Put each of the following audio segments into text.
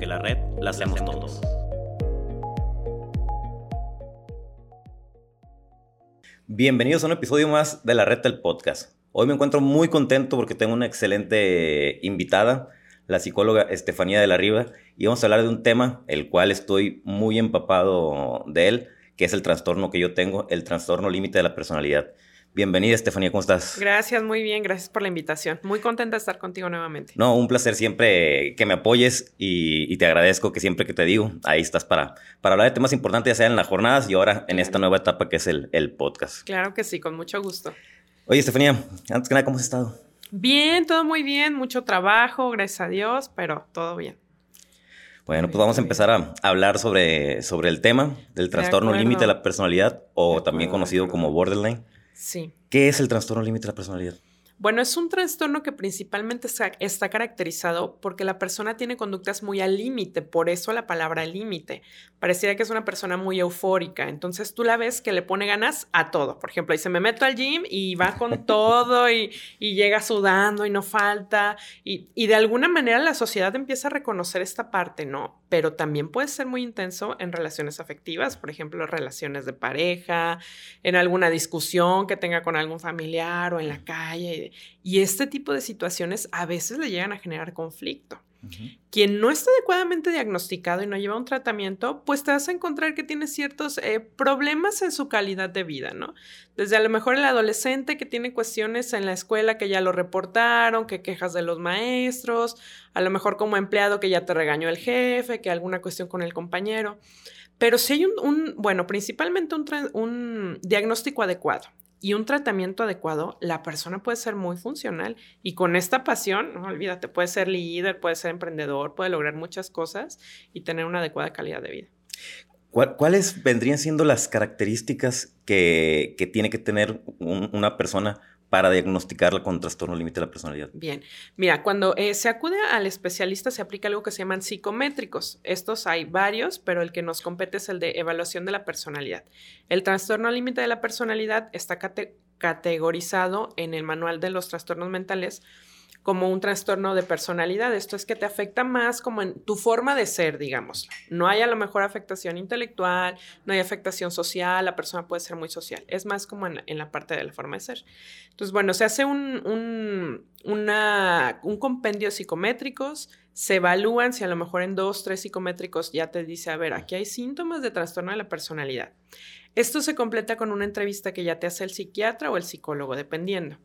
porque la red la hacemos todos. Bienvenidos a un episodio más de la red del podcast. Hoy me encuentro muy contento porque tengo una excelente invitada, la psicóloga Estefanía de la Riva, y vamos a hablar de un tema el cual estoy muy empapado de él, que es el trastorno que yo tengo, el trastorno límite de la personalidad. Bienvenida, Estefanía, ¿cómo estás? Gracias, muy bien, gracias por la invitación. Muy contenta de estar contigo nuevamente. No, un placer siempre que me apoyes y, te agradezco que siempre que te digo, ahí estás para, para hablar de temas importantes, ya sea en las jornadas y ahora en esta nueva etapa que es el, el podcast. Claro que sí, con mucho gusto. Oye, Estefanía, antes que nada, ¿cómo has estado? Bien, todo muy bien, mucho trabajo, gracias a Dios, pero todo bien. Bueno, pues vamos a empezar a hablar sobre, sobre el tema del trastorno límite de la personalidad o también conocido como borderline. Sí. ¿Qué es el trastorno límite de la personalidad? Bueno, es un trastorno que principalmente está, caracterizado porque la persona tiene conductas muy al límite, por eso la palabra límite. Pareciera que es una persona muy eufórica, entonces tú la ves que le pone ganas a todo. Por ejemplo, dice, me meto al gym y va con todo y, llega sudando y no falta. Y, y de alguna manera la sociedad empieza a reconocer esta parte, ¿no? Pero también puede ser muy intenso en relaciones afectivas, por ejemplo, relaciones de pareja, en alguna discusión que tenga con algún familiar o en la calle y este tipo de situaciones a veces le llegan a generar conflicto. Quien no está adecuadamente diagnosticado y no lleva un tratamiento, pues te vas a encontrar que tiene ciertos eh, problemas en su calidad de vida, ¿no? Desde a lo mejor el adolescente que tiene cuestiones en la escuela que ya lo reportaron, que quejas de los maestros, a lo mejor como empleado que ya te regañó el jefe, que alguna cuestión con el compañero. Pero si hay un, bueno, principalmente un diagnóstico adecuado y un tratamiento adecuado, la persona puede ser muy funcional y con esta pasión, no olvídate, puede ser líder, puede ser emprendedor, puede lograr muchas cosas y tener una adecuada calidad de vida. ¿Cuáles vendrían siendo las características que, tiene que tener una persona para diagnosticarla con trastorno límite de la personalidad? Bien, mira, cuando eh, se acude al especialista se aplica algo que se llaman psicométricos. Estos hay varios, pero el que nos compete es el de evaluación de la personalidad. El trastorno límite de la personalidad está categorizado en el manual de los trastornos mentales como un trastorno de personalidad. Esto es que te afecta más como en tu forma de ser, digamos. No hay a lo mejor afectación intelectual, no hay afectación social, la persona puede ser muy social. Es más como en, la parte de la forma de ser. Entonces, bueno, se hace un, un, un compendio de psicométricos, se evalúan si a lo mejor en dos, tres psicométricos ya te dice, a ver, aquí hay síntomas de trastorno de la personalidad. Esto se completa con una entrevista que ya te hace el psiquiatra o el psicólogo, dependiendo.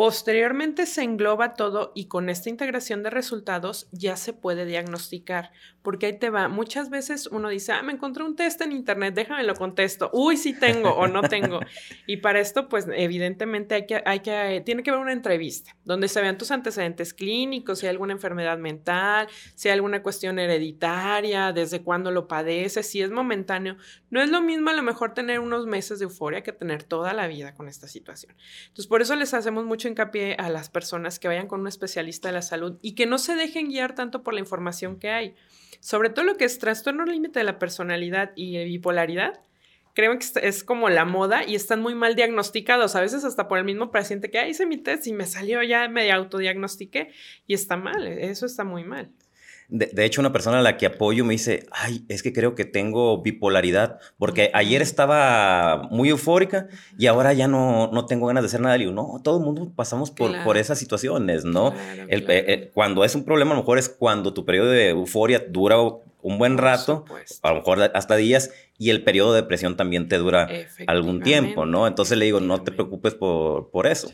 Posteriormente se engloba todo y con esta integración de resultados ya se puede diagnosticar, porque ahí te va. Muchas veces uno dice, ah, me encontré un test en internet, déjame lo contesto. Uy, sí tengo o no tengo. y para esto, pues evidentemente hay que, hay que, tiene que haber una entrevista donde se vean tus antecedentes clínicos, si hay alguna enfermedad mental, si hay alguna cuestión hereditaria, desde cuándo lo padeces, si es momentáneo. No es lo mismo a lo mejor tener unos meses de euforia que tener toda la vida con esta situación. Entonces, por eso les hacemos mucho hincapié a las personas que vayan con un especialista de la salud y que no se dejen guiar tanto por la información que hay. Sobre todo lo que es trastorno límite de la personalidad y bipolaridad, creo que es como la moda y están muy mal diagnosticados, a veces hasta por el mismo paciente que, ah, hice mi test y me salió, ya me autodiagnostiqué y está mal, eso está muy mal. De, hecho, una persona a la que apoyo me dice, ay, es que creo que tengo bipolaridad, porque ayer estaba muy eufórica y ahora ya no, no tengo ganas de hacer nada. Le digo, no, todo el mundo pasamos por, por esas situaciones, ¿no? Eh, eh, cuando es un problema, a lo mejor es cuando tu periodo de euforia dura un buen rato, a lo mejor hasta días, y el periodo de depresión también te dura algún tiempo, ¿no? Entonces le digo, no te preocupes por, por eso.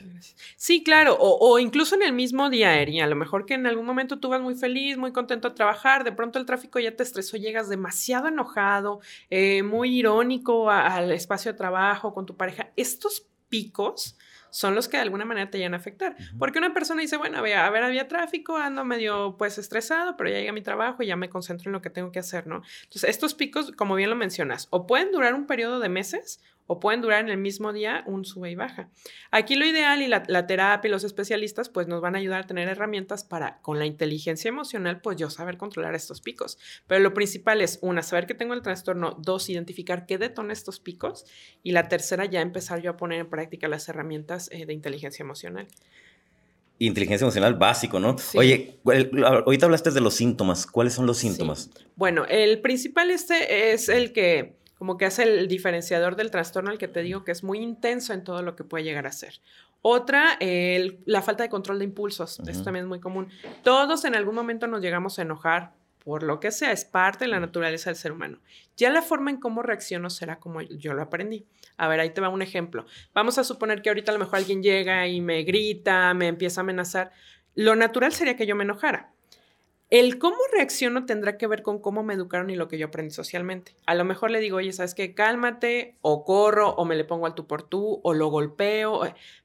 Sí, claro, o, incluso en el mismo día, Eri, a lo mejor que en algún momento tú vas muy feliz, muy contento a trabajar, de pronto el tráfico ya te estresó, llegas demasiado enojado, eh, muy irónico al espacio de trabajo con tu pareja. Estos picos son los que de alguna manera te llegan a afectar. Porque una persona dice, bueno, a ver, a ver, había tráfico, ando medio pues estresado, pero ya llega mi trabajo y ya me concentro en lo que tengo que hacer, ¿no? Entonces, estos picos, como bien lo mencionas, o pueden durar un periodo de meses o pueden durar en el mismo día un sube y baja. Aquí lo ideal y la, terapia y los especialistas pues nos van a ayudar a tener herramientas para con la inteligencia emocional pues yo saber controlar estos picos. Pero lo principal es una, saber que tengo el trastorno, dos, identificar qué detona estos picos y la tercera ya empezar yo a poner en práctica las herramientas eh, de inteligencia emocional. Inteligencia emocional básico, ¿no? Oye, ahorita hablaste de los síntomas. ¿Cuáles son los síntomas? Bueno, el principal este es el que como que hace el diferenciador del trastorno al que te digo que es muy intenso en todo lo que puede llegar a ser. Otra, la falta de control de impulsos. Esto también es muy común. Todos en algún momento nos llegamos a enojar por lo que sea, es parte de la naturaleza del ser humano. Ya la forma en cómo reacciono será como yo lo aprendí. A ver, ahí te va un ejemplo. Vamos a suponer que ahorita a lo mejor alguien llega y me grita, me empieza a amenazar. Lo natural sería que yo me enojara. El cómo reacciono tendrá que ver con cómo me educaron y lo que yo aprendí socialmente. A lo mejor le digo, oye, ¿sabes qué? Cálmate, o corro, o me le pongo al tú por tú, o lo golpeo.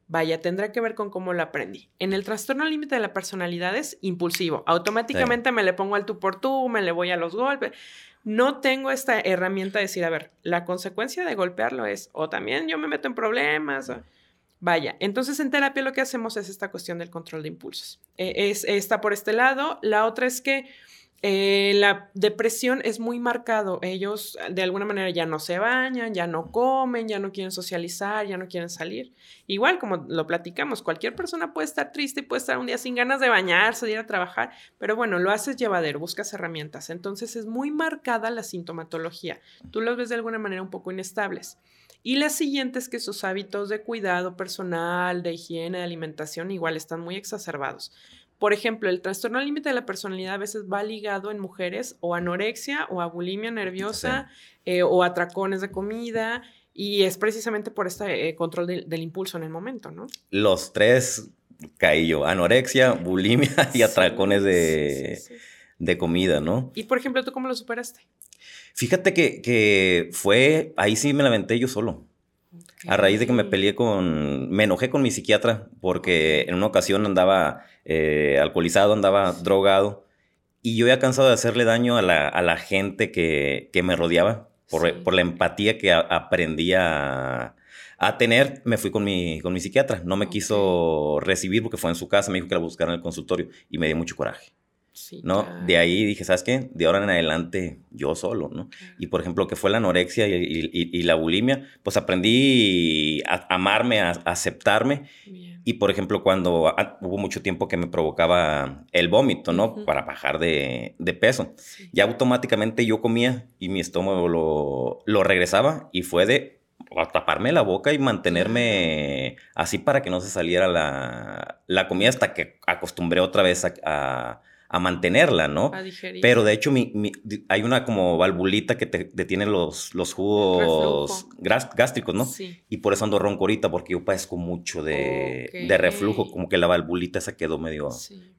Vaya, tendrá que ver con cómo lo aprendí. En el trastorno límite de la personalidad es impulsivo. Automáticamente me le pongo al tú por tú, me le voy a los golpes. No tengo esta herramienta de decir, a ver, la consecuencia de golpearlo es, o también yo me meto en problemas. Vaya, entonces en terapia lo que hacemos es esta cuestión del control de impulsos. E, es, está por este lado. La otra es que eh, la depresión es muy marcado. Ellos de alguna manera ya no se bañan, ya no comen, ya no quieren socializar, ya no quieren salir. Igual como lo platicamos, cualquier persona puede estar triste y puede estar un día sin ganas de bañarse, de ir a trabajar, pero bueno, lo haces llevadero, buscas herramientas. Entonces es muy marcada la sintomatología. Tú los ves de alguna manera un poco inestables. Y la siguiente es que sus hábitos de cuidado personal, de higiene, de alimentación igual están muy exacerbados. Por ejemplo, el trastorno límite de la personalidad a veces va ligado en mujeres o anorexia o a bulimia nerviosa eh, o a atracones de comida y es precisamente por este eh, control del impulso en el momento, ¿no? Los tres caí yo, anorexia, bulimia y atracones de, de comida, ¿no? Y por ejemplo, ¿tú cómo lo superaste? Fíjate que, fue, ahí sí me lamenté yo solo. A raíz de que me peleé con, me enojé con mi psiquiatra porque en una ocasión andaba eh, alcoholizado, andaba drogado y yo había cansado de hacerle daño a la, gente que, me rodeaba por, la empatía que aprendí a, tener. Me fui con mi, con mi psiquiatra, no me quiso recibir porque fue en su casa, me dijo que la buscara en el consultorio y me dio mucho coraje. ¿No? De ahí dije, ¿sabes qué? De ahora en adelante yo solo, ¿no? Y por ejemplo, que fue la anorexia y, la bulimia, pues aprendí a amarme, a, aceptarme. Y por ejemplo, cuando hubo mucho tiempo que me provocaba el vómito, ¿no? Para bajar de, peso. Ya automáticamente yo comía y mi estómago lo, lo regresaba y fue de taparme la boca y mantenerme así para que no se saliera la, la comida hasta que acostumbré otra vez a a mantenerla, ¿no? A digerir. Pero de hecho mi, hay una como valvulita que te detiene los, los jugos gástricos, ¿no? Sí. Y por eso ando ronco ahorita, porque yo padezco mucho de, reflujo, como que la valvulita se quedó medio,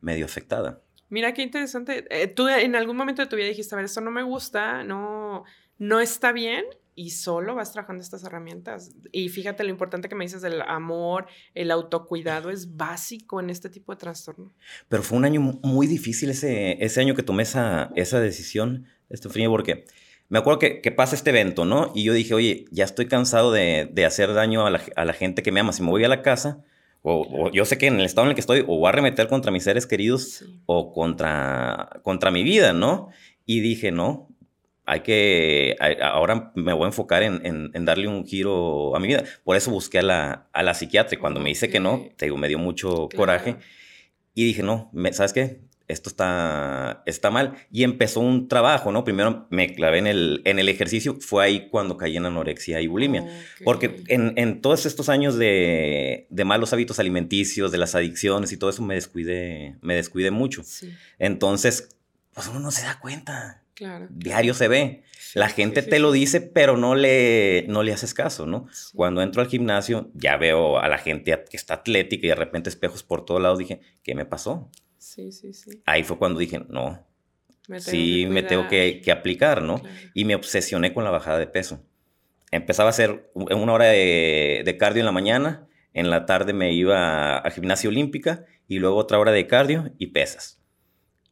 medio afectada. Mira qué interesante. Eh, tú en algún momento de tu vida dijiste, a ver, esto no me gusta, no, no está bien y solo vas trabajando estas herramientas. Y fíjate lo importante que me dices del amor, el autocuidado es básico en este tipo de trastorno. Pero fue un año muy difícil ese, ese año que tomé esa, esa decisión, Estefania, porque me acuerdo que, que, pasa este evento, ¿no? Y yo dije, oye, ya estoy cansado de, de hacer daño a la, a la, gente que me ama. Si me voy a la casa, o, yo sé que en el estado en el que estoy, o voy a arremeter contra mis seres queridos o contra, contra mi vida, ¿no? Y dije, no, hay que, ahora me voy a enfocar en, darle un giro a mi vida. Por eso busqué a la, a la psiquiatra y cuando me dice que no, te digo, me dio mucho coraje y dije, no, ¿sabes qué? Esto está, está mal. Y empezó un trabajo, ¿no? Primero me clavé en el, en el ejercicio, fue ahí cuando caí en anorexia y bulimia. Porque en, todos estos años de, malos hábitos alimenticios, de las adicciones y todo eso, me descuidé, me descuidé mucho. Entonces, pues uno no se da cuenta. Diario se ve. La gente te lo dice, pero no le, no le haces caso, ¿no? Cuando entro al gimnasio, ya veo a la gente que está atlética y de repente espejos por todos lados. Dije, ¿qué me pasó? Sí, sí, sí. Ahí fue cuando dije, no. sí, me tengo que, aplicar, ¿no? Y me obsesioné con la bajada de peso. Empezaba a hacer una hora de, cardio en la mañana, en la tarde me iba a, gimnasia olímpica y luego otra hora de cardio y pesas.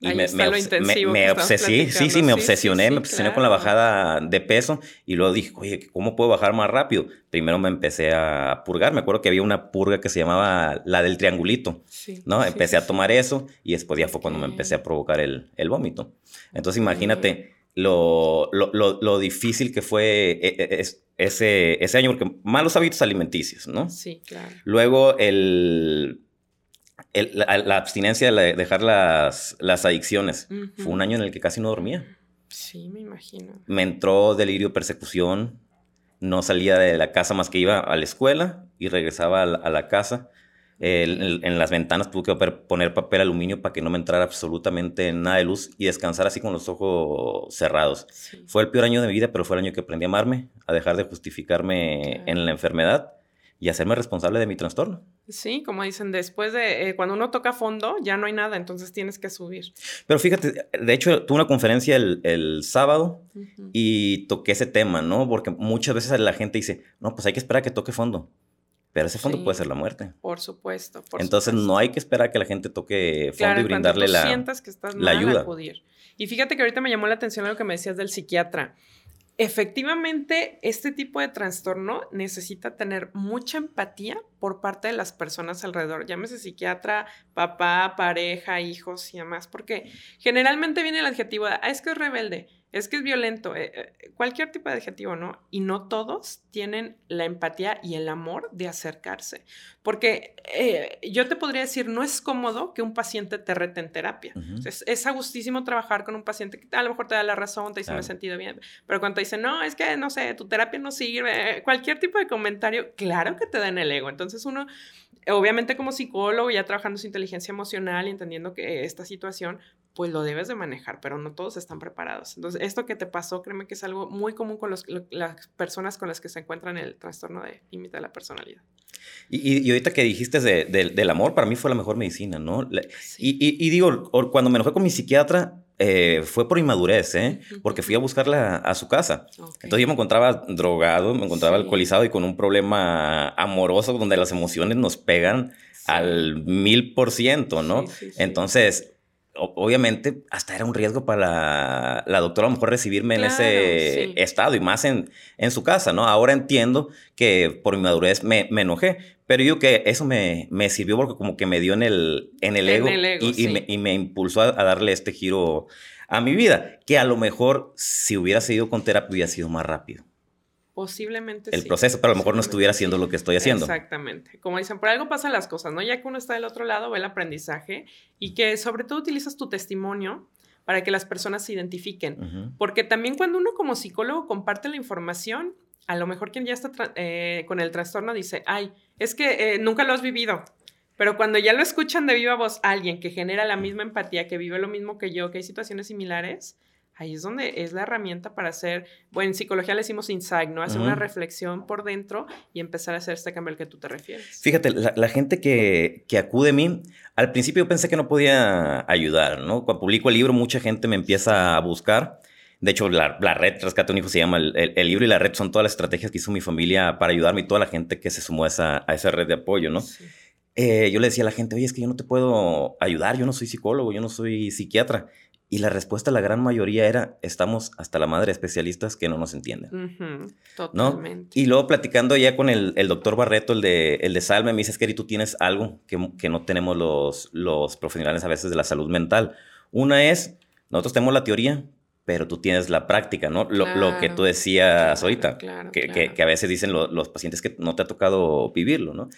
Y Ahí me, me, me- me obsesí, sí, sí, me Sí, sí, obsesioné, sí, me obsesioné con la claro. bajada de peso y luego dije, oye, ¿cómo puedo bajar más rápido? Primero me empecé a purgar, me acuerdo que había una purga que se llamaba la del triangulito, Sí, ¿no? empecé a tomar eso y después ya fue cuando me empecé a provocar el, el vómito. Entonces imagínate lo, lo, lo, lo difícil que fue e- e- es- ese, ese año, porque malos hábitos alimenticios, ¿no? Sí, claro. Luego el, el- la, la abstinencia de la- dejar las, las adicciones. Fue un año en el que casi no dormía. Sí, me imagino. Me entró delirio, persecución. No salía de la casa más que iba a la escuela y regresaba a la, a la casa. El- el- en las ventanas tuve que poner papel aluminio para que no me entrara absolutamente nada de luz y descansar así con los ojos cerrados. Sí. Fue el peor año de mi vida, pero fue el año que aprendí a amarme, a dejar de justificarme Claro. en la enfermedad y hacerme responsable de mi trastorno. Sí, como dicen, después de eh, cuando uno toca fondo, ya no hay nada, entonces tienes que subir. Pero fíjate, de hecho, tuve una conferencia el, el sábado y toqué ese tema, ¿no? Porque muchas veces la gente dice, no, pues hay que esperar a que toque fondo. Pero ese fondo Sí. puede ser la muerte. Por supuesto. por Entonces supuesto. no hay que esperar a que la gente toque fondo Claro, y brindarle tú la... sientas que estás la ayuda. acudir. Y fíjate que ahorita me llamó la atención lo que me decías del psiquiatra. Efectivamente, este tipo de trastorno necesita tener mucha empatía por parte de las personas alrededor. Llámese psiquiatra, papá, pareja, hijos y demás, porque generalmente viene el adjetivo de, ah, es que es rebelde, es que es violento, eh, eh, cualquier tipo de adjetivo, ¿no? Y no todos tienen la empatía y el amor de acercarse. Porque eh, yo te podría decir, no es cómodo que un paciente te rete en terapia. Ujú. Es, es agustísimo trabajar con un paciente que a lo mejor te da la razón, te dice, me he Claro. sentido bien, pero cuando te dicen, no, es que, no sé, tu terapia no sirve, cualquier tipo de comentario, claro que te da en el ego. Entonces uno, obviamente como psicólogo, ya trabajando su inteligencia emocional y entendiendo que esta situación, pues lo debes de manejar, pero no todos están preparados. Entonces, esto que te pasó, créeme que es algo muy común con los- lo- las personas con las que se encuentran en el trastorno de límite de la personalidad. Y, y- ahorita que dijiste de- de- del amor, para mí fue la mejor medicina, ¿no? Sí. Y, y- y digo, cuando me enojé con mi psiquiatra, eh, fue por inmadurez, ¿eh? Porque fui a buscarla a su casa. Entonces yo me encontraba drogado, me encontraba Sí. alcoholizado y con un problema amoroso donde las emociones nos pegan Sí. al mil por ciento, ¿no? Entonces, obviamente, hasta era un riesgo para la, la doctora a lo mejor recibirme en ese sí. estado y más en, en su casa, ¿no? Ahora entiendo que por mi madurez me, me enojé, pero yo que eso me, me sirvió porque como que me dio en el, en el En ego, el ego, y, me, y me impulsó a, a darle este giro a mi vida, que a lo mejor si hubiera seguido con terapia hubiera sido más rápido Posiblemente el sí, proceso, pero a lo mejor no estuviera sí. haciendo lo que estoy haciendo. Exactamente. Como dicen, por algo pasan las cosas, ¿no? Ya que uno está del otro lado, ve el aprendizaje y que sobre todo utilizas tu testimonio para que las personas se identifiquen. Porque también cuando uno como psicólogo comparte la información, a lo mejor quien ya está eh, con el trastorno dice, ay, es que eh, nunca lo has vivido. Pero cuando ya lo escuchan de viva voz alguien que genera la misma empatía, que vive lo mismo que yo, que hay situaciones similares, ahí es donde es la herramienta para hacer, bueno, en psicología le decimos insight, ¿no? Hacer una reflexión por dentro y empezar a hacer este cambio al que tú te refieres. Fíjate, la, la gente que, que acude a mí, al principio yo pensé que no podía ayudar, ¿no? Cuando publico el libro, mucha gente me empieza a buscar. De hecho, la, la red Rescate a un Hijo se llama el, el- el libro y la red son todas las estrategias que hizo mi familia para ayudarme y toda la gente que se sumó a esa, a esa red de apoyo, ¿no? Sí. Eh, yo le decía a la gente, oye, es que yo no te puedo ayudar, yo no soy psicólogo, yo no soy psiquiatra. Y la respuesta, la gran mayoría era, estamos hasta la madre de especialistas que no nos entienden. Ujú, ¿no? Totalmente. Y luego platicando ya con el, el doctor Barreto, el de, el de Salme, me dice, Eri, tú tienes algo que, que no tenemos los, los profesionales a veces de la salud mental. Una es, nosotros tenemos la teoría, pero tú tienes la práctica, ¿no? Lo, lo que tú decías claro, ahorita, claro, que, que- que a veces dicen lo- los pacientes que no te ha tocado vivirlo, ¿no?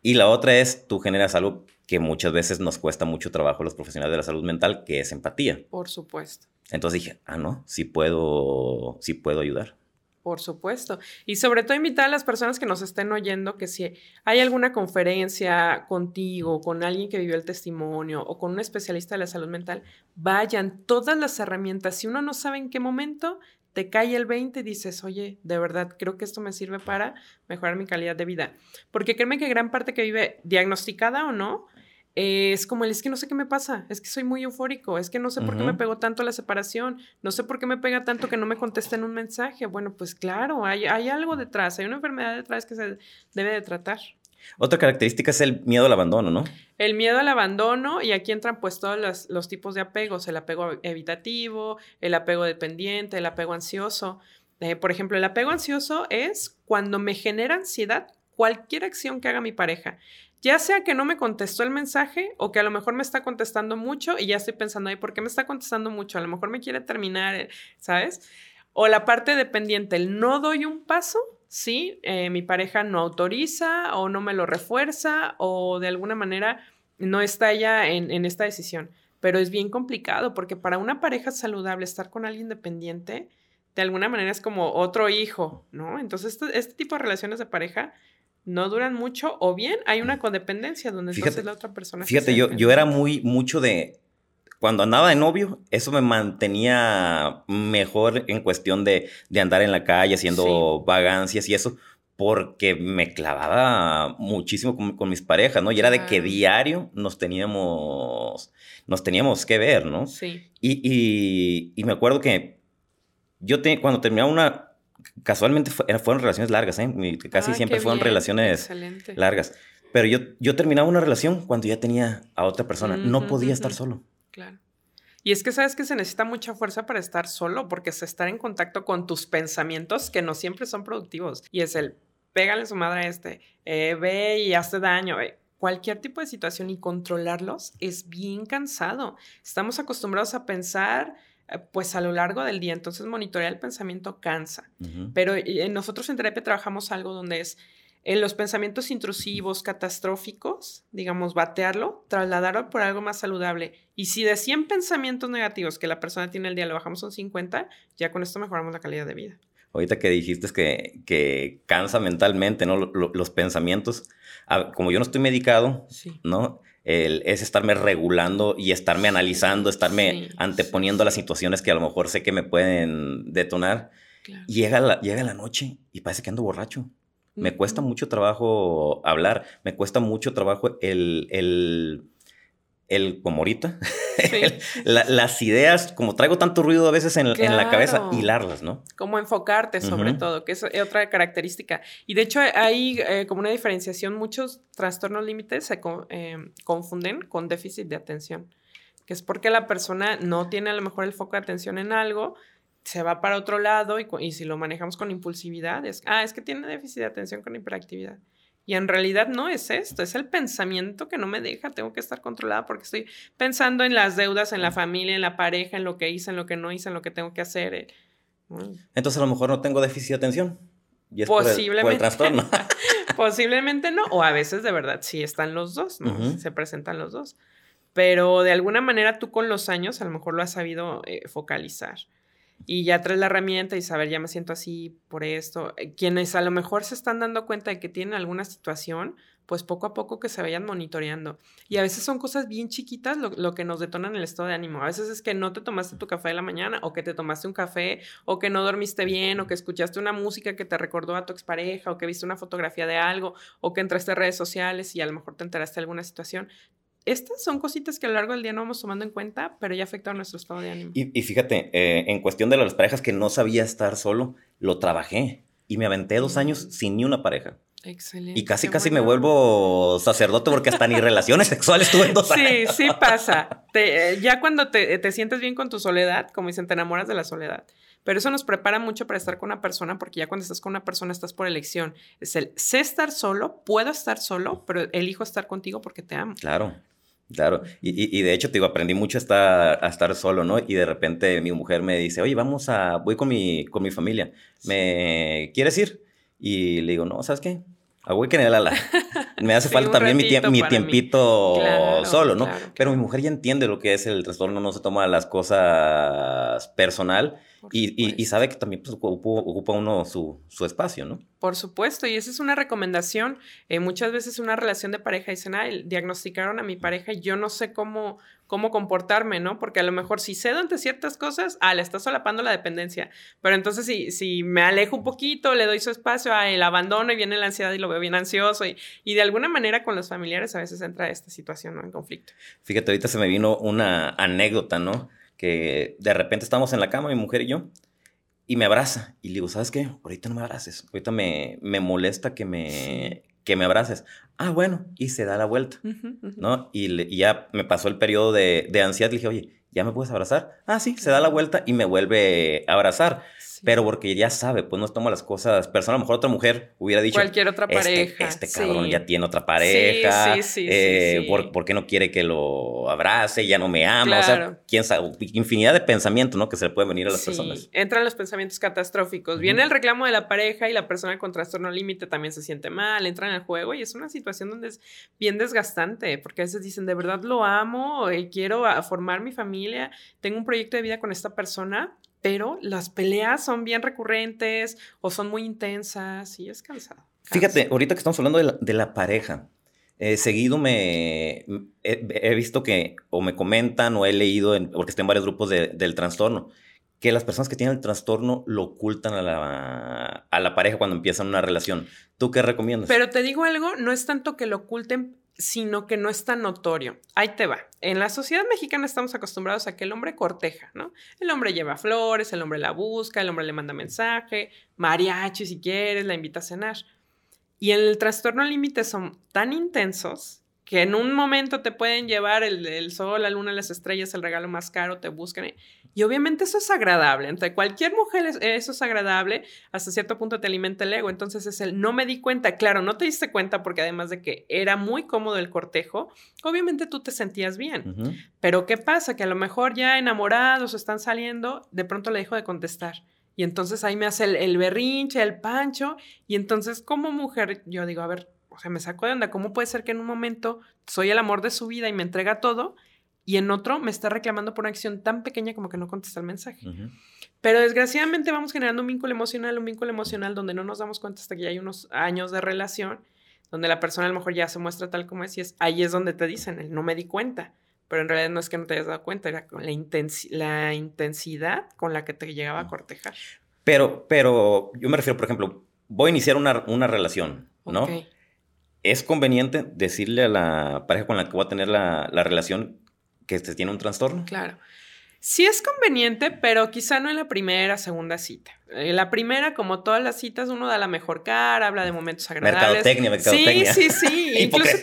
Y la otra es, tú generas algo que muchas veces nos cuesta mucho trabajo a los profesionales de la salud mental, que es empatía. Por supuesto. Entonces dije, ah, no, sí puedo, sí puedo ayudar. Por supuesto. Y sobre todo invitar a las personas que nos estén oyendo que si hay alguna conferencia contigo, con alguien que vivió el testimonio o con un especialista de la salud mental, vayan todas las herramientas. Si uno no sabe en qué momento, te cae el 20 y dices, oye, de verdad, creo que esto me sirve para mejorar mi calidad de vida. Porque créeme que gran parte que vive, diagnosticada o no, eh, es como el, es que no sé qué me pasa, es que soy muy eufórico, es que no sé por qué me pegó tanto la separación, no sé por qué me pega tanto que no me contesten un mensaje. Bueno, pues claro, hay, hay algo detrás, hay una enfermedad detrás que se debe de tratar. Otra característica es el miedo al abandono, ¿no? El miedo al abandono, y aquí entran pues todos los, tipos de apegos, el apego evitativo, el apego dependiente, el apego ansioso. Eh, por ejemplo, el apego ansioso es cuando me genera ansiedad cualquier acción que haga mi pareja. Ya sea que no me contestó el mensaje o que a lo mejor me está contestando mucho y ya estoy pensando, ay, ¿por qué me está contestando mucho? A lo mejor me quiere terminar, eh, ¿sabes? O la parte dependiente, el no doy un paso sí, eh, mi pareja no autoriza o no me lo refuerza o de alguna manera no está ya en, esta decisión. Pero es bien complicado porque para una pareja saludable estar con alguien dependiente, de alguna manera es como otro hijo, ¿no? Entonces este, este tipo de relaciones de pareja no duran mucho o bien hay una codependencia donde entonces la otra persona... Fíjate, yo, yo era muy mucho de cuando andaba de novio, eso me mantenía mejor en cuestión de, andar en la calle haciendo vagancias y eso, porque me clavaba muchísimo con, mis parejas, ¿no? Y era de que diario nos teníamos, nos teníamos que ver, ¿no? Sí. Y, me acuerdo que yo cuando terminaba una, casualmente fueron relaciones largas, ¿eh? Casi ah, siempre fueron relaciones largas. Pero yo, yo terminaba una relación cuando ya tenía a otra persona. no podía estar solo. Claro. Y es que sabes que se necesita mucha fuerza para estar solo, porque es estar en contacto con tus pensamientos que no siempre son productivos. Y es el, pégale su madre a este, eh, ve y hace daño. Eh, cualquier tipo de situación y controlarlos es bien cansado. Estamos acostumbrados a pensar pues a lo largo del día, entonces monitorear el pensamiento cansa. Pero nosotros en terapia trabajamos algo donde es en los pensamientos intrusivos, catastróficos, digamos, batearlo, trasladarlo por algo más saludable. Y si de 100 pensamientos negativos que la persona tiene al día lo bajamos a 50, ya con esto mejoramos la calidad de vida. Ahorita que dijiste que, que cansa mentalmente, ¿no? los pensamientos, como yo no estoy medicado, ¿no? Es estarme regulando y estarme analizando, estarme anteponiendo a las situaciones que a lo mejor sé que me pueden detonar. Llega, la, llega la noche y parece que ando borracho. Me cuesta mucho trabajo hablar, me cuesta mucho trabajo el, el, el como ahorita, las ideas, como traigo tanto ruido a veces en, la cabeza, hilarlas, ¿no? Como enfocarte sobre todo, que es otra característica. Y de hecho hay eh, como una diferenciación, muchos trastornos límites se eh, confunden con déficit de atención, que es porque la persona no tiene a lo mejor el foco de atención en algo, se va para otro lado y, si lo manejamos con impulsividad, es, ah, es que tiene déficit de atención con hiperactividad. Y en realidad no es esto, es el pensamiento que no me deja, tengo que estar controlada porque estoy pensando en las deudas, en la familia, en la pareja, en lo que hice, en lo que no hice, en lo que tengo que hacer. Eh, Entonces a lo mejor no tengo déficit de atención. Y es Posiblemente. Por el, trastorno. Posiblemente no, o a veces de verdad sí están los dos, ¿no? Se presentan los dos. Pero de alguna manera tú con los años a lo mejor lo has sabido eh, focalizar y ya traes la herramienta y saber, ya me siento así por esto. Eh, quienes a lo mejor se están dando cuenta de que tienen alguna situación, pues poco a poco que se vayan monitoreando. Y a veces son cosas bien chiquitas lo, que nos detonan el estado de ánimo. A veces es que no te tomaste tu café de la mañana, o que te tomaste un café, o que no dormiste bien, o que escuchaste una música que te recordó a tu expareja, o que viste una fotografía de algo, o que entraste a redes sociales y a lo mejor te enteraste de alguna situación estas son cositas que a lo largo del día no vamos tomando en cuenta, pero ya afectan nuestro estado de ánimo. Y, fíjate, eh, en cuestión de las parejas que no sabía estar solo, lo trabajé y me aventé dos años mm. sin ni una pareja. Excelente. Y casi, casi me vuelvo sacerdote porque hasta ni relaciones sexuales tuve dos años. Sí, sí pasa. Eh, ya cuando te, te, sientes bien con tu soledad, como dicen, te enamoras de la soledad. Pero eso nos prepara mucho para estar con una persona porque ya cuando estás con una persona estás por elección. Es el sé estar solo, puedo estar solo, pero elijo estar contigo porque te amo. Claro. Claro, y, y, de hecho, te digo, aprendí mucho a estar, a estar solo, ¿no? Y de repente mi mujer me dice, oye, vamos a, voy con mi, con mi familia, ¿me quieres ir? Y le digo, no, ¿sabes qué? A voy que ala. Me hace falta también mi, mi tiempito solo, ¿no? Pero mi mujer ya entiende lo que es el trastorno, no se toma las cosas personal y, sabe que también pues, ocupa, uno su, espacio, ¿no? Por supuesto, y esa es una recomendación. Eh, muchas veces una relación de pareja dicen, ah, diagnosticaron a mi pareja y yo no sé cómo, cómo comportarme, ¿no? Porque a lo mejor si cedo ante ciertas cosas, ah, le está solapando la dependencia. Pero entonces si, si me alejo un poquito, le doy su espacio, ah, el abandono y viene la ansiedad y lo veo bien ansioso. Y, y de alguna manera con los familiares a veces entra esta situación, ¿no? En conflicto. Fíjate, ahorita se me vino una anécdota, ¿no? Que de repente estamos en la cama, mi mujer y yo, y me abraza. Y le digo, ¿sabes qué? Ahorita no me abraces. Ahorita me, me molesta que me, que me abraces. Ah, bueno, y se da la vuelta, ¿no? Y, ya me pasó el periodo de, de ansiedad le dije, oye, ¿ya me puedes abrazar? Ah, sí, se da la vuelta y me vuelve a abrazar pero porque ya sabe, pues no toma las cosas personal. A lo mejor otra mujer hubiera dicho. Cualquier otra este, pareja. Este, cabrón ya tiene otra pareja. Sí, sí, eh, por, qué no quiere que lo abrace? Ya no me ama. O sea, quién sabe. Infinidad de pensamientos, ¿no? Que se le pueden venir a las personas. Entran los pensamientos catastróficos. Viene el reclamo de la pareja y la persona con trastorno límite también se siente mal. Entran al juego y es una situación donde es bien desgastante. Porque a veces dicen, de verdad lo amo, y quiero formar mi familia, tengo un proyecto de vida con esta persona pero las peleas son bien recurrentes o son muy intensas y es cansado. Fíjate, ahorita que estamos hablando de la, pareja, eh, seguido me he, visto que o me comentan o he leído, porque estoy en varios grupos del trastorno, que las personas que tienen el trastorno lo ocultan a la, a la pareja cuando empiezan una relación. ¿Tú qué recomiendas? Pero te digo algo, no es tanto que lo oculten sino que no es tan notorio. Ahí te va. En la sociedad mexicana estamos acostumbrados a que el hombre corteja, ¿no? El hombre lleva flores, el hombre la busca, el hombre le manda mensaje, mariachi si quieres, la invita a cenar. Y en el trastorno límite son tan intensos que en un momento te pueden llevar el, sol, la luna, las estrellas, el regalo más caro, te buscan. Y obviamente eso es agradable. Entre cualquier mujer eso es agradable, hasta cierto punto te alimenta el ego. Entonces es el no me di cuenta. Claro, no te diste cuenta porque además de que era muy cómodo el cortejo, obviamente tú te sentías bien. Pero ¿qué pasa? Que a lo mejor ya enamorados están saliendo, de pronto le dejo de contestar. Y entonces ahí me hace el, el berrinche, el pancho. Y entonces como mujer yo digo, a ver, o sea, me saco de onda. ¿Cómo puede ser que en un momento soy el amor de su vida y me entrega todo y en otro me está reclamando por una acción tan pequeña como que no contesta el mensaje? Pero desgraciadamente vamos generando un vínculo emocional, un vínculo emocional donde no nos damos cuenta hasta que ya hay unos años de relación, donde la persona a lo mejor ya se muestra tal como es y es ahí es donde te dicen, el no me di cuenta. Pero en realidad no es que no te hayas dado cuenta, era la, la intensidad con la que te llegaba a cortejar. Pero, pero yo me refiero, por ejemplo, voy a iniciar una, una relación, ¿no? ¿Es conveniente decirle a la pareja con la que voy a tener la, relación que este tiene un trastorno? Claro. Sí es conveniente, pero quizá no en la primera, segunda cita. En la primera, como todas las citas, uno da la mejor cara, habla de momentos agradables. Mercadotecnia, mercadotecnia. Sí, sí, sí. Incluso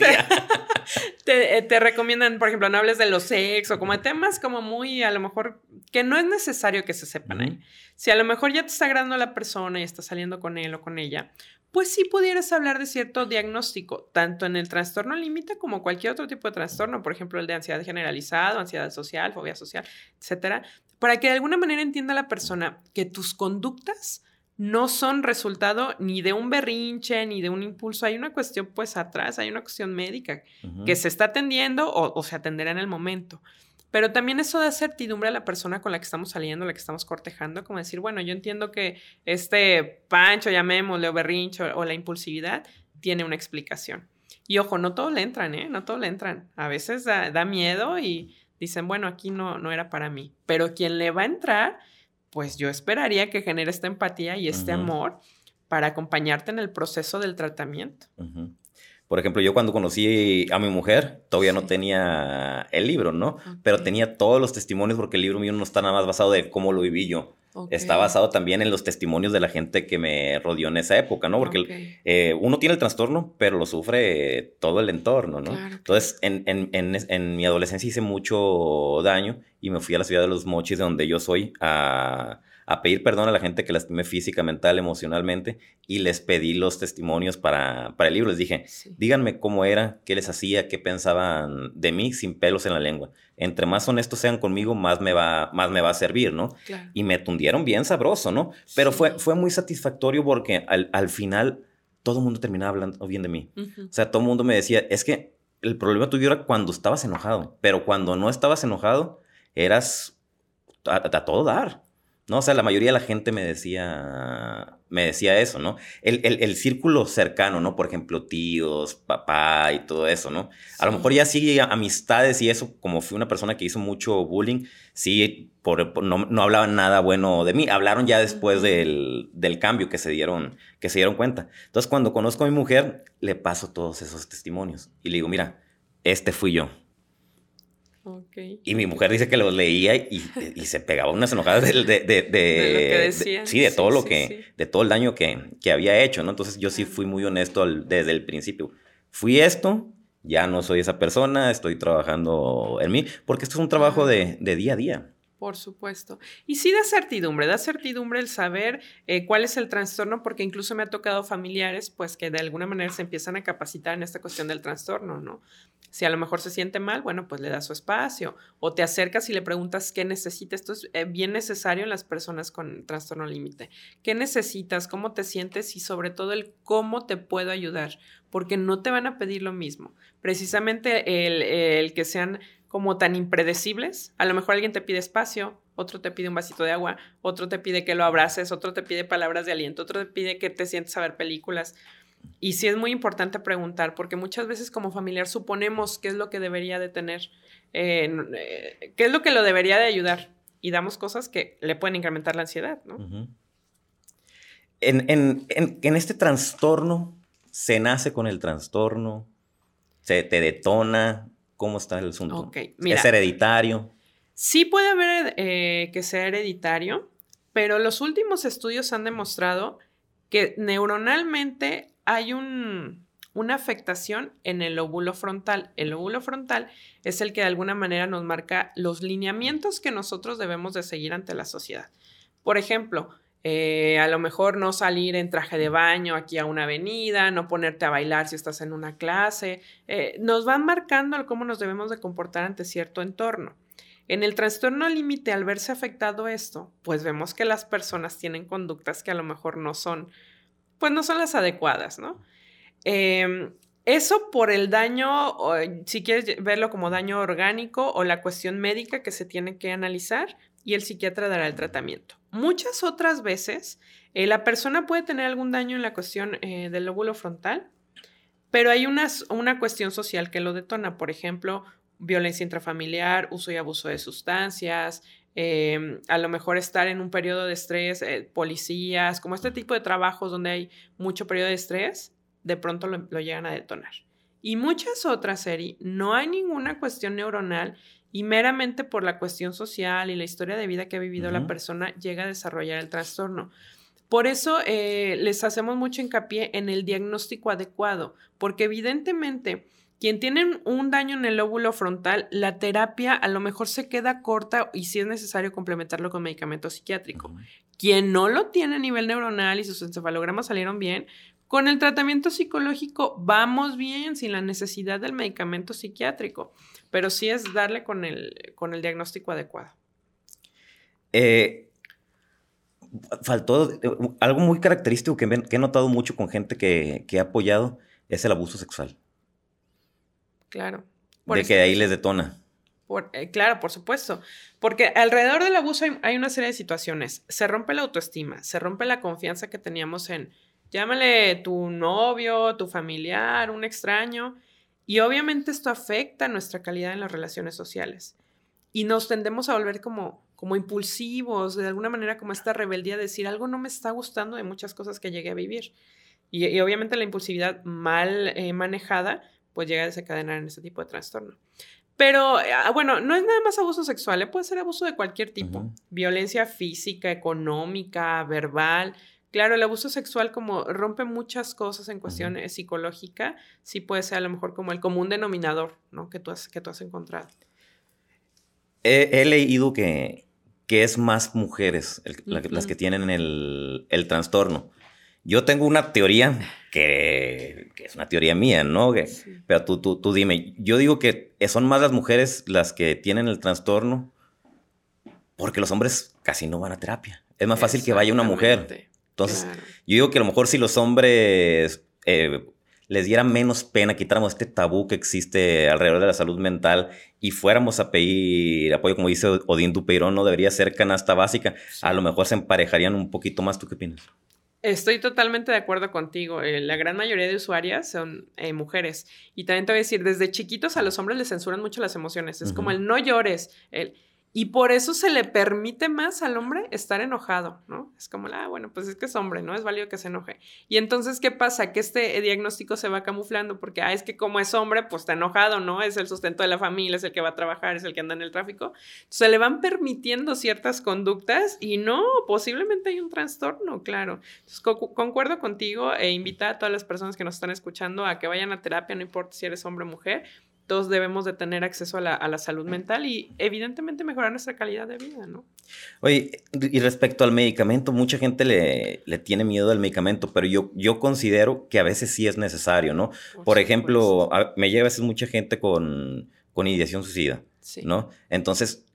te, te, recomiendan, por ejemplo, no hables de los sexo, como de temas como muy, a lo mejor, que no es necesario que se sepan ahí. Si a lo mejor ya te está agradando la persona y estás saliendo con él o con ella, pues sí pudieras hablar de cierto diagnóstico, tanto en el trastorno límite como cualquier otro tipo de trastorno, por ejemplo, el de ansiedad generalizada, ansiedad social, fobia social, etcétera, para que de alguna manera entienda la persona que tus conductas no son resultado ni de un berrinche ni de un impulso, hay una cuestión pues atrás, hay una cuestión médica que se está atendiendo o, o se atenderá en el momento. Pero también eso da certidumbre a la persona con la que estamos saliendo, la que estamos cortejando, como decir, bueno, yo entiendo que este pancho, llamémosle, o berrincho, o la impulsividad, tiene una explicación. Y ojo, no todo le entran, ¿eh? No todo le entran. A veces da, miedo y dicen, bueno, aquí no, no era para mí. Pero quien le va a entrar, pues yo esperaría que genere esta empatía y este amor para acompañarte en el proceso del tratamiento. Por ejemplo, yo cuando conocí a mi mujer, todavía no tenía el libro, ¿no? Pero tenía todos los testimonios porque el libro mío no está nada más basado de cómo lo viví yo. Está basado también en los testimonios de la gente que me rodeó en esa época, ¿no? Porque eh, uno tiene el trastorno, pero lo sufre todo el entorno, ¿no? Entonces, en, en, en, en, mi adolescencia hice mucho daño y me fui a la ciudad de Los Mochis, de donde yo soy, a a pedir perdón a la gente que lastimé física, mental, emocionalmente y les pedí los testimonios para, para el libro. Les dije, díganme cómo era, qué les hacía, qué pensaban de mí sin pelos en la lengua. Entre más honestos sean conmigo, más me va, más me va a servir, ¿no? Y me tundieron bien sabroso, ¿no? Pero fue, fue muy satisfactorio porque al, al final todo el mundo terminaba hablando bien de mí. O sea, todo el mundo me decía, es que el problema tuyo era cuando estabas enojado, pero cuando no estabas enojado, eras a todo dar. ¿No? O sea, la mayoría de la gente me decía, me decía eso, ¿no? El, el, círculo cercano, ¿no? Por ejemplo, tíos, papá y todo eso, ¿no? A lo mejor ya sí amistades y eso, como fui una persona que hizo mucho bullying, sí, por, no, no, hablaban nada bueno de mí, hablaron ya después del, del, cambio que se, dieron, que se dieron cuenta. Entonces, cuando conozco a mi mujer, le paso todos esos testimonios y le digo, mira, este fui yo. Y mi mujer dice que los leía y, se pegaba unas enojadas de, de, de, de sí, de todo lo que, de todo el daño que, que, había hecho, ¿no? Entonces yo sí fui muy honesto desde el principio. Fui esto, ya no soy esa persona, estoy trabajando en mí, porque esto es un trabajo de, día a día. Por supuesto. Y sí da certidumbre, da certidumbre el saber eh, cuál es el trastorno, porque incluso me ha tocado familiares, pues que de alguna manera se empiezan a capacitar en esta cuestión del trastorno, ¿no? Si a lo mejor se siente mal, bueno, pues le das su espacio, o te acercas y le preguntas qué necesita. Esto es eh, bien necesario en las personas con trastorno límite. ¿Qué necesitas? ¿Cómo te sientes? Y sobre todo el cómo te puedo ayudar, porque no te van a pedir lo mismo. Precisamente el, el que sean como tan impredecibles. A lo mejor alguien te pide espacio, otro te pide un vasito de agua, otro te pide que lo abraces, otro te pide palabras de aliento, otro te pide que te sientes a ver películas. Y sí es muy importante preguntar, porque muchas veces como familiar suponemos qué es lo que debería de tener, eh, qué es lo que lo debería de ayudar, y damos cosas que le pueden incrementar la ansiedad, ¿no? en, en, en, este trastorno, ¿se nace con el trastorno? ¿Se te detona? ¿Cómo está el asunto? ¿Es hereditario? Sí puede haber eh, que sea hereditario, pero los últimos estudios han demostrado que neuronalmente hay un, una afectación en el lóbulo frontal. El lóbulo frontal es el que de alguna manera nos marca los lineamientos que nosotros debemos de seguir ante la sociedad. Por ejemplo, eh, a lo mejor no salir en traje de baño aquí a una avenida, no ponerte a bailar si estás en una clase, eh, nos van marcando cómo nos debemos de comportar ante cierto entorno. En el trastorno límite, al verse afectado esto, pues vemos que las personas tienen conductas que a lo mejor no son, pues no son las adecuadas, ¿no? Em, eso por el daño, si quieres verlo como daño orgánico o la cuestión médica que se tiene que analizar y el psiquiatra dará el tratamiento. Muchas otras veces, eh, la persona puede tener algún daño en la cuestión eh, del lóbulo frontal, pero hay una, una cuestión social que lo detona, por ejemplo, violencia intrafamiliar, uso y abuso de sustancias, em, a lo mejor estar en un periodo de estrés, eh, policías, como este tipo de trabajos donde hay mucho periodo de estrés, de pronto lo, lo llegan a detonar. Y muchas otras, Eri, no hay ninguna cuestión neuronal y meramente por la cuestión social y la historia de vida que ha vivido la persona llega a desarrollar el trastorno. Por eso eh, les hacemos mucho hincapié en el diagnóstico adecuado, porque evidentemente quien tiene un daño en el lóbulo frontal, la terapia a lo mejor se queda corta y si es necesario complementarlo con medicamento psiquiátrico. Quien no lo tiene a nivel neuronal y sus encefalogramas salieron bien, con el tratamiento psicológico vamos bien sin la necesidad del medicamento psiquiátrico pero sí es darle con el, con el diagnóstico adecuado. Eh, faltó algo muy característico que, he notado mucho con gente que, que, ha apoyado es el abuso sexual. Claro. de que ahí les detona. Eh, claro, por supuesto. Porque alrededor del abuso hay, hay, una serie de situaciones. Se rompe la autoestima, se rompe la confianza que teníamos en, llámale tu novio, tu familiar, un extraño, y obviamente esto afecta nuestra calidad en las relaciones sociales. Y nos tendemos a volver como, como impulsivos, de alguna manera como esta rebeldía de decir algo no me está gustando de muchas cosas que llegué a vivir. Y, obviamente la impulsividad mal eh, manejada pues llega a desencadenar en este tipo de trastorno. Pero ah, bueno, no es nada más abuso sexual, ¿eh? puede ser abuso de cualquier tipo. Violencia física, económica, verbal, Claro, el abuso sexual como rompe muchas cosas en cuestión eh, psicológica, sí puede ser a lo mejor como el común denominador, ¿no? Que tú has, que tú has encontrado. He, leído que, que, es más mujeres las que tienen el, el, trastorno. Yo tengo una teoría que, que es una teoría mía, ¿no? Pero tú, tú, tú dime, yo digo que son más las mujeres las que tienen el trastorno porque los hombres casi no van a terapia. Es más fácil que vaya una mujer. Entonces, yo digo que a lo mejor si los hombres eh, les diera menos pena, quitáramos este tabú que existe alrededor de la salud mental y fuéramos a pedir apoyo, como dice Odín Dupeirón, no debería ser canasta básica, a lo mejor se emparejarían un poquito más. ¿Tú qué opinas? Estoy totalmente de acuerdo contigo. Eh, la gran mayoría de usuarias son eh, mujeres. Y también te voy a decir, desde chiquitos a los hombres les censuran mucho las emociones. Es como el no llores. El, Y por eso se le permite más al hombre estar enojado, ¿no? Es como, ah, bueno, pues es que es hombre, ¿no? Es válido que se enoje. Y entonces, ¿qué pasa? Que este diagnóstico se va camuflando porque, ah, es que como es hombre, pues está enojado, ¿no? Es el sustento de la familia, es el que va a trabajar, es el que anda en el tráfico. Se le van permitiendo ciertas conductas y no, posiblemente hay un trastorno, claro. Entonces, concuerdo contigo e invita a todas las personas que nos están escuchando a que vayan a terapia, no importa si eres hombre o mujer, todos debemos de tener acceso a la, salud mental y evidentemente mejorar nuestra calidad de vida, ¿no? Oye, y respecto al medicamento, mucha gente le, le tiene miedo al medicamento, pero yo, yo considero que a veces sí es necesario, ¿no? Por, ejemplo, me llega a veces mucha gente con, con ideación suicida, ¿no? Entonces,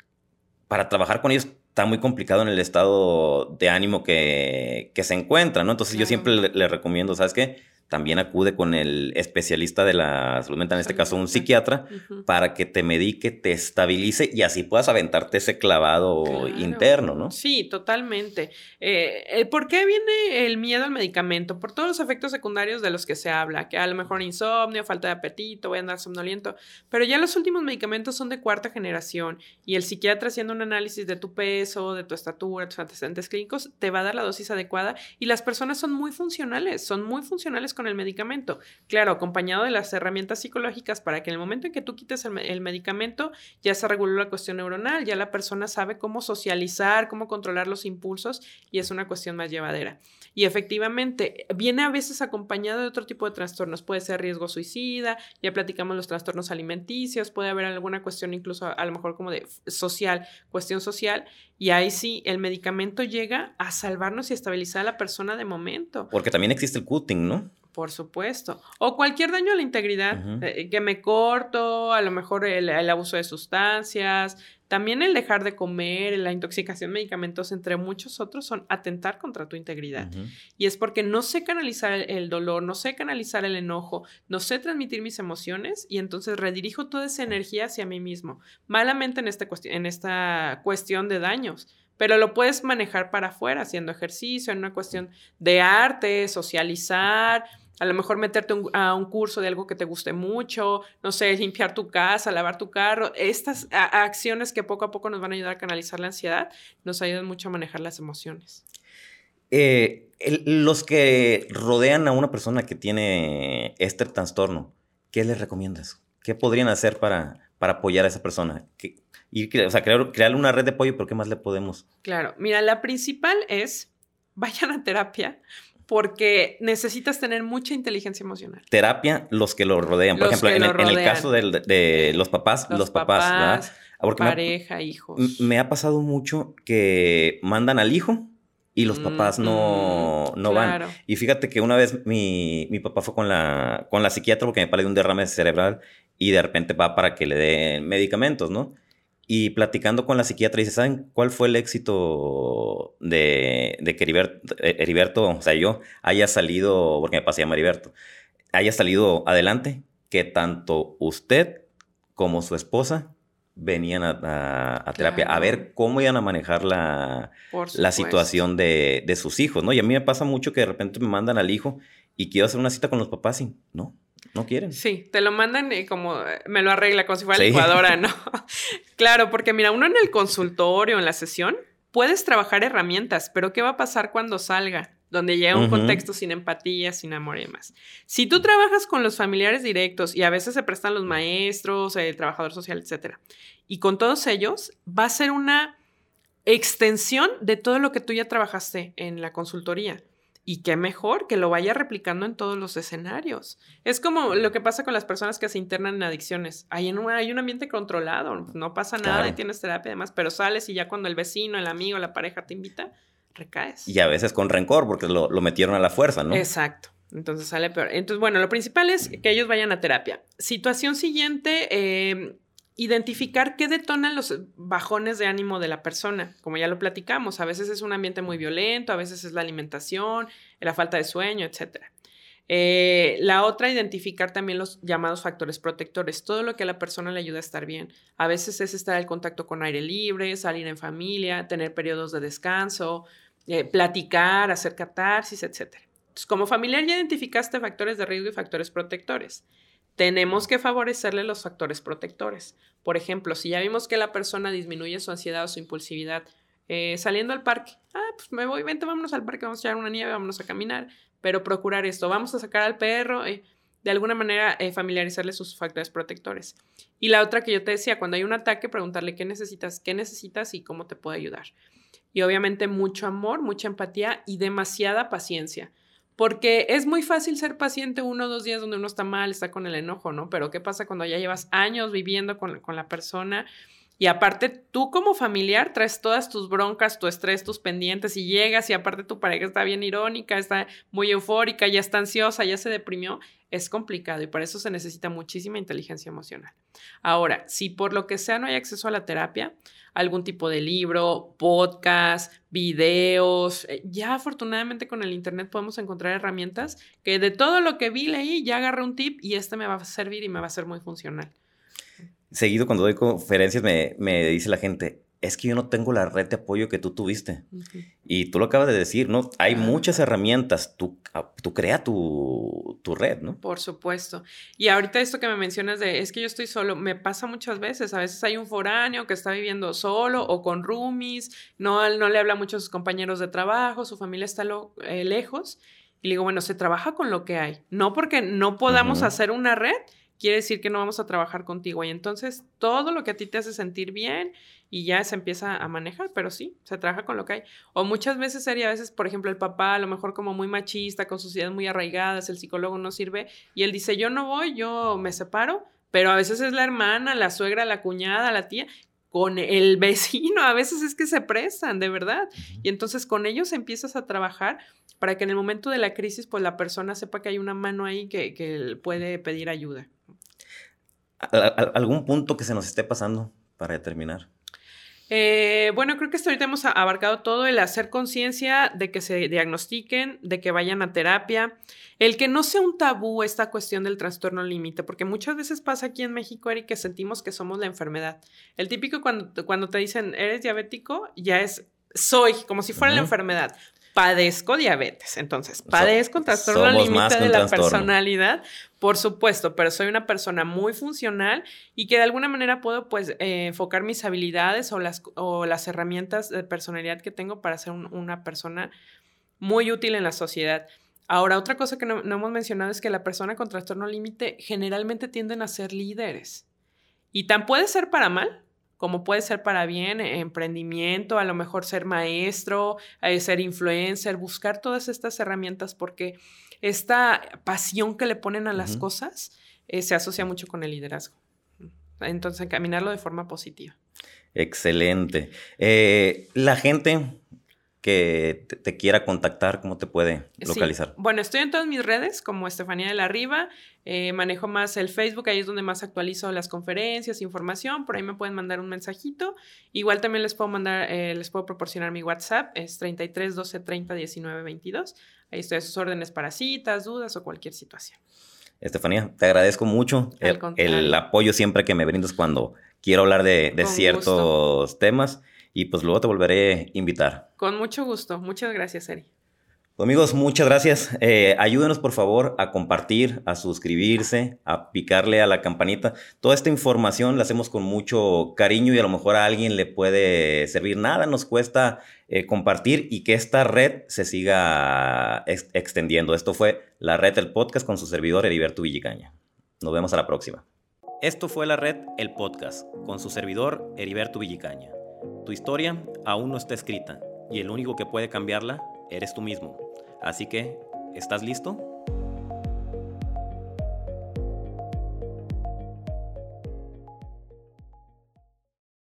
para trabajar con ellos está muy complicado en el estado de ánimo que, que se encuentra, ¿no? Entonces yo siempre le, le recomiendo, ¿sabes qué? También acude con el especialista de la salud mental, en este caso un psiquiatra, para que te medique, te estabilice y así puedas aventarte ese clavado interno, ¿no? Sí, totalmente. Eh, eh, ¿Por qué viene el miedo al medicamento? Por todos los efectos secundarios de los que se habla, que a lo mejor insomnio, falta de apetito, voy a andar somnoliento, pero ya los últimos medicamentos son de cuarta generación y el psiquiatra haciendo un análisis de tu peso, de tu estatura, tus antecedentes clínicos, te va a dar la dosis adecuada y las personas son muy funcionales, son muy funcionales con el medicamento. Claro, acompañado de las herramientas psicológicas para que en el momento en que tú quites el, medicamento ya se reguló la cuestión neuronal, ya la persona sabe cómo socializar, cómo controlar los impulsos y es una cuestión más llevadera. Y efectivamente, viene a veces acompañado de otro tipo de trastornos. Puede ser riesgo suicida, ya platicamos los trastornos alimenticios, puede haber alguna cuestión incluso a lo mejor como de social, cuestión social, y ahí sí, el medicamento llega a salvarnos y estabilizar a la persona de momento. Porque también existe el cutting, ¿no? Por supuesto. O cualquier daño a la integridad, eh, que me corto, a lo mejor el, abuso de sustancias, también el dejar de comer, la intoxicación medicamentosa, entre muchos otros, son atentar contra tu integridad. Y es porque no sé canalizar el, dolor, no sé canalizar el enojo, no sé transmitir mis emociones y entonces redirijo toda esa energía hacia mí mismo, malamente en esta, en esta cuestión de daños pero lo puedes manejar para afuera, haciendo ejercicio, en una cuestión de arte, socializar, a lo mejor meterte a un curso de algo que te guste mucho, no sé, limpiar tu casa, lavar tu carro. Estas acciones que poco a poco nos van a ayudar a canalizar la ansiedad, nos ayudan mucho a manejar las emociones. Eh, los que rodean a una persona que tiene este trastorno, ¿qué les recomiendas? ¿Qué podrían hacer para, para apoyar a esa persona? y, o sea, crear, crear una red de apoyo, pero ¿qué más le podemos? Claro, mira, la principal es vayan a terapia porque necesitas tener mucha inteligencia emocional. Terapia, los que lo rodean. Por ejemplo, en el, caso de, los papás, los, papás, pareja, hijos. Me ha pasado mucho que mandan al hijo y los papás no, no van. Y fíjate que una vez mi, mi, papá fue con la, con la psiquiatra porque me parece un derrame cerebral y de repente va para que le den medicamentos, ¿no? Y platicando con la psiquiatra, dice, ¿saben cuál fue el éxito de, de que eh, Heriberto, o sea, yo, haya salido, porque me pasé a Heriberto, haya salido adelante? Que tanto usted como su esposa venían a, terapia a ver cómo iban a manejar la, la situación de, de, sus hijos, ¿no? Y a mí me pasa mucho que de repente me mandan al hijo y quiero hacer una cita con los papás y no, no quieren. Sí, te lo mandan y como eh, me lo arregla, como si fuera licuadora, ¿no? claro, porque mira, uno en el consultorio, en la sesión, puedes trabajar herramientas, pero ¿qué va a pasar cuando salga? Donde llega un contexto sin empatía, sin amor y demás. Si tú trabajas con los familiares directos y a veces se prestan los maestros, el trabajador social, etcétera, y con todos ellos, va a ser una extensión de todo lo que tú ya trabajaste en la consultoría. Y qué mejor que lo vaya replicando en todos los escenarios. Es como lo que pasa con las personas que se internan en adicciones. Hay, un, hay un ambiente controlado, no pasa nada y tienes terapia y demás, pero sales y ya cuando el vecino, el amigo, la pareja te invita, recaes. Y a veces con rencor porque lo, lo metieron a la fuerza, ¿no? Exacto. Entonces sale peor. Entonces, bueno, lo principal es que ellos vayan a terapia. Situación siguiente, eh, identificar qué detonan los bajones de ánimo de la persona. Como ya lo platicamos, a veces es un ambiente muy violento, a veces es la alimentación, la falta de sueño, etc. Eh, la otra, identificar también los llamados factores protectores, todo lo que a la persona le ayuda a estar bien. A veces es estar en contacto con aire libre, salir en familia, tener periodos de descanso, eh, platicar, hacer catarsis, etc. Entonces, como familiar ya identificaste factores de riesgo y factores protectores. Tenemos que favorecerle los factores protectores. Por ejemplo, si ya vimos que la persona disminuye su ansiedad o su impulsividad eh, saliendo al parque, ah, pues me voy, vente, vámonos al parque, vamos a echar una nieve, vámonos a caminar, pero procurar esto, vamos a sacar al perro, eh, de alguna manera eh, familiarizarle sus factores protectores. Y la otra que yo te decía, cuando hay un ataque, preguntarle qué necesitas, qué necesitas y cómo te puedo ayudar. Y obviamente mucho amor, mucha empatía y demasiada paciencia. Porque es muy fácil ser paciente uno o dos días donde uno está mal, está con el enojo, ¿no? Pero ¿qué pasa cuando ya llevas años viviendo con, con la persona? Y aparte, tú como familiar traes todas tus broncas, tu estrés, tus pendientes y llegas y aparte tu pareja está bien irónica, está muy eufórica, ya está ansiosa, ya se deprimió. Es complicado y para eso se necesita muchísima inteligencia emocional. Ahora, si por lo que sea no hay acceso a la terapia, algún tipo de libro, podcast, videos, eh, ya afortunadamente con el Internet podemos encontrar herramientas que de todo lo que vi, leí, ya agarré un tip y este me va a servir y me va a ser muy funcional seguido cuando doy conferencias me, me, dice la gente, es que yo no tengo la red de apoyo que tú tuviste. Y tú lo acabas de decir, ¿no? Hay muchas herramientas, tú, ah, tú crea tu, tu, red, ¿no? Por supuesto. Y ahorita esto que me mencionas de, es que yo estoy solo, me pasa muchas veces. A veces hay un foráneo que está viviendo solo o con roomies, no, no le habla mucho a sus compañeros de trabajo, su familia está eh, lejos. Y le digo, bueno, se trabaja con lo que hay. No porque no podamos hacer una red, quiere decir que no vamos a trabajar contigo. Y entonces todo lo que a ti te hace sentir bien y ya se empieza a manejar, pero sí, se trabaja con lo que hay. O muchas veces sería, a veces, por ejemplo, el papá a lo mejor como muy machista, con sus ideas muy arraigadas, el psicólogo no sirve y él dice, yo no voy, yo me separo, pero a veces es la hermana, la suegra, la cuñada, la tía, con el vecino, a veces es que se prestan, de verdad. Y entonces con ellos empiezas a trabajar para que en el momento de la crisis, pues la persona sepa que hay una mano ahí que, que puede pedir ayuda. ¿Algún punto que se nos esté pasando para terminar? Eh, bueno, creo que hasta ahorita hemos abarcado todo el hacer conciencia de que se diagnostiquen, de que vayan a terapia, el que no sea un tabú esta cuestión del trastorno límite, porque muchas veces pasa aquí en México, Eric, que sentimos que somos la enfermedad. El típico cuando, cuando te dicen, eres diabético, ya es soy, como si fuera la enfermedad padezco diabetes. Entonces, padezco un trastorno límite de la personalidad, por supuesto, pero soy una persona muy funcional y que de alguna manera puedo pues eh, enfocar mis habilidades o las, o las herramientas de personalidad que tengo para ser una persona muy útil en la sociedad. Ahora, otra cosa que no, no hemos mencionado es que la persona con trastorno límite generalmente tienden a ser líderes. Y tan puede ser para mal, como puede ser para bien, eh, emprendimiento, a lo mejor ser maestro, eh, ser influencer, buscar todas estas herramientas porque esta pasión que le ponen a las cosas eh, se asocia mucho con el liderazgo. Entonces, encaminarlo de forma positiva. Excelente. la gente que te, quiera contactar, ¿cómo te puede localizar? Bueno, estoy en todas mis redes como Estefanía de la Riva, eh, manejo más el Facebook, ahí es donde más actualizo las conferencias, información, por ahí me pueden mandar un mensajito. Igual también les puedo mandar, eh, les puedo proporcionar mi WhatsApp, es 33 12 30 19 22. Ahí estoy a sus órdenes para citas, dudas o cualquier situación. Estefanía, te agradezco mucho el, apoyo siempre que me brindas cuando quiero hablar de, ciertos temas y pues luego te volveré a invitar. Con mucho gusto. Muchas gracias, Eri. Pues, amigos, muchas gracias. Eh, ayúdenos por favor a compartir, a suscribirse, a picarle a la campanita. Toda esta información la hacemos con mucho cariño y a lo mejor a alguien le puede servir. Nada nos cuesta eh, compartir y que esta red se siga extendiendo. Esto fue la red del podcast con su servidor Heriberto Villicaña. Nos vemos a la próxima. Esto fue la red El Podcast con su servidor Heriberto Villicaña. Tu historia aún no está escrita y el único que puede cambiarla eres tú mismo. Así que, ¿estás listo?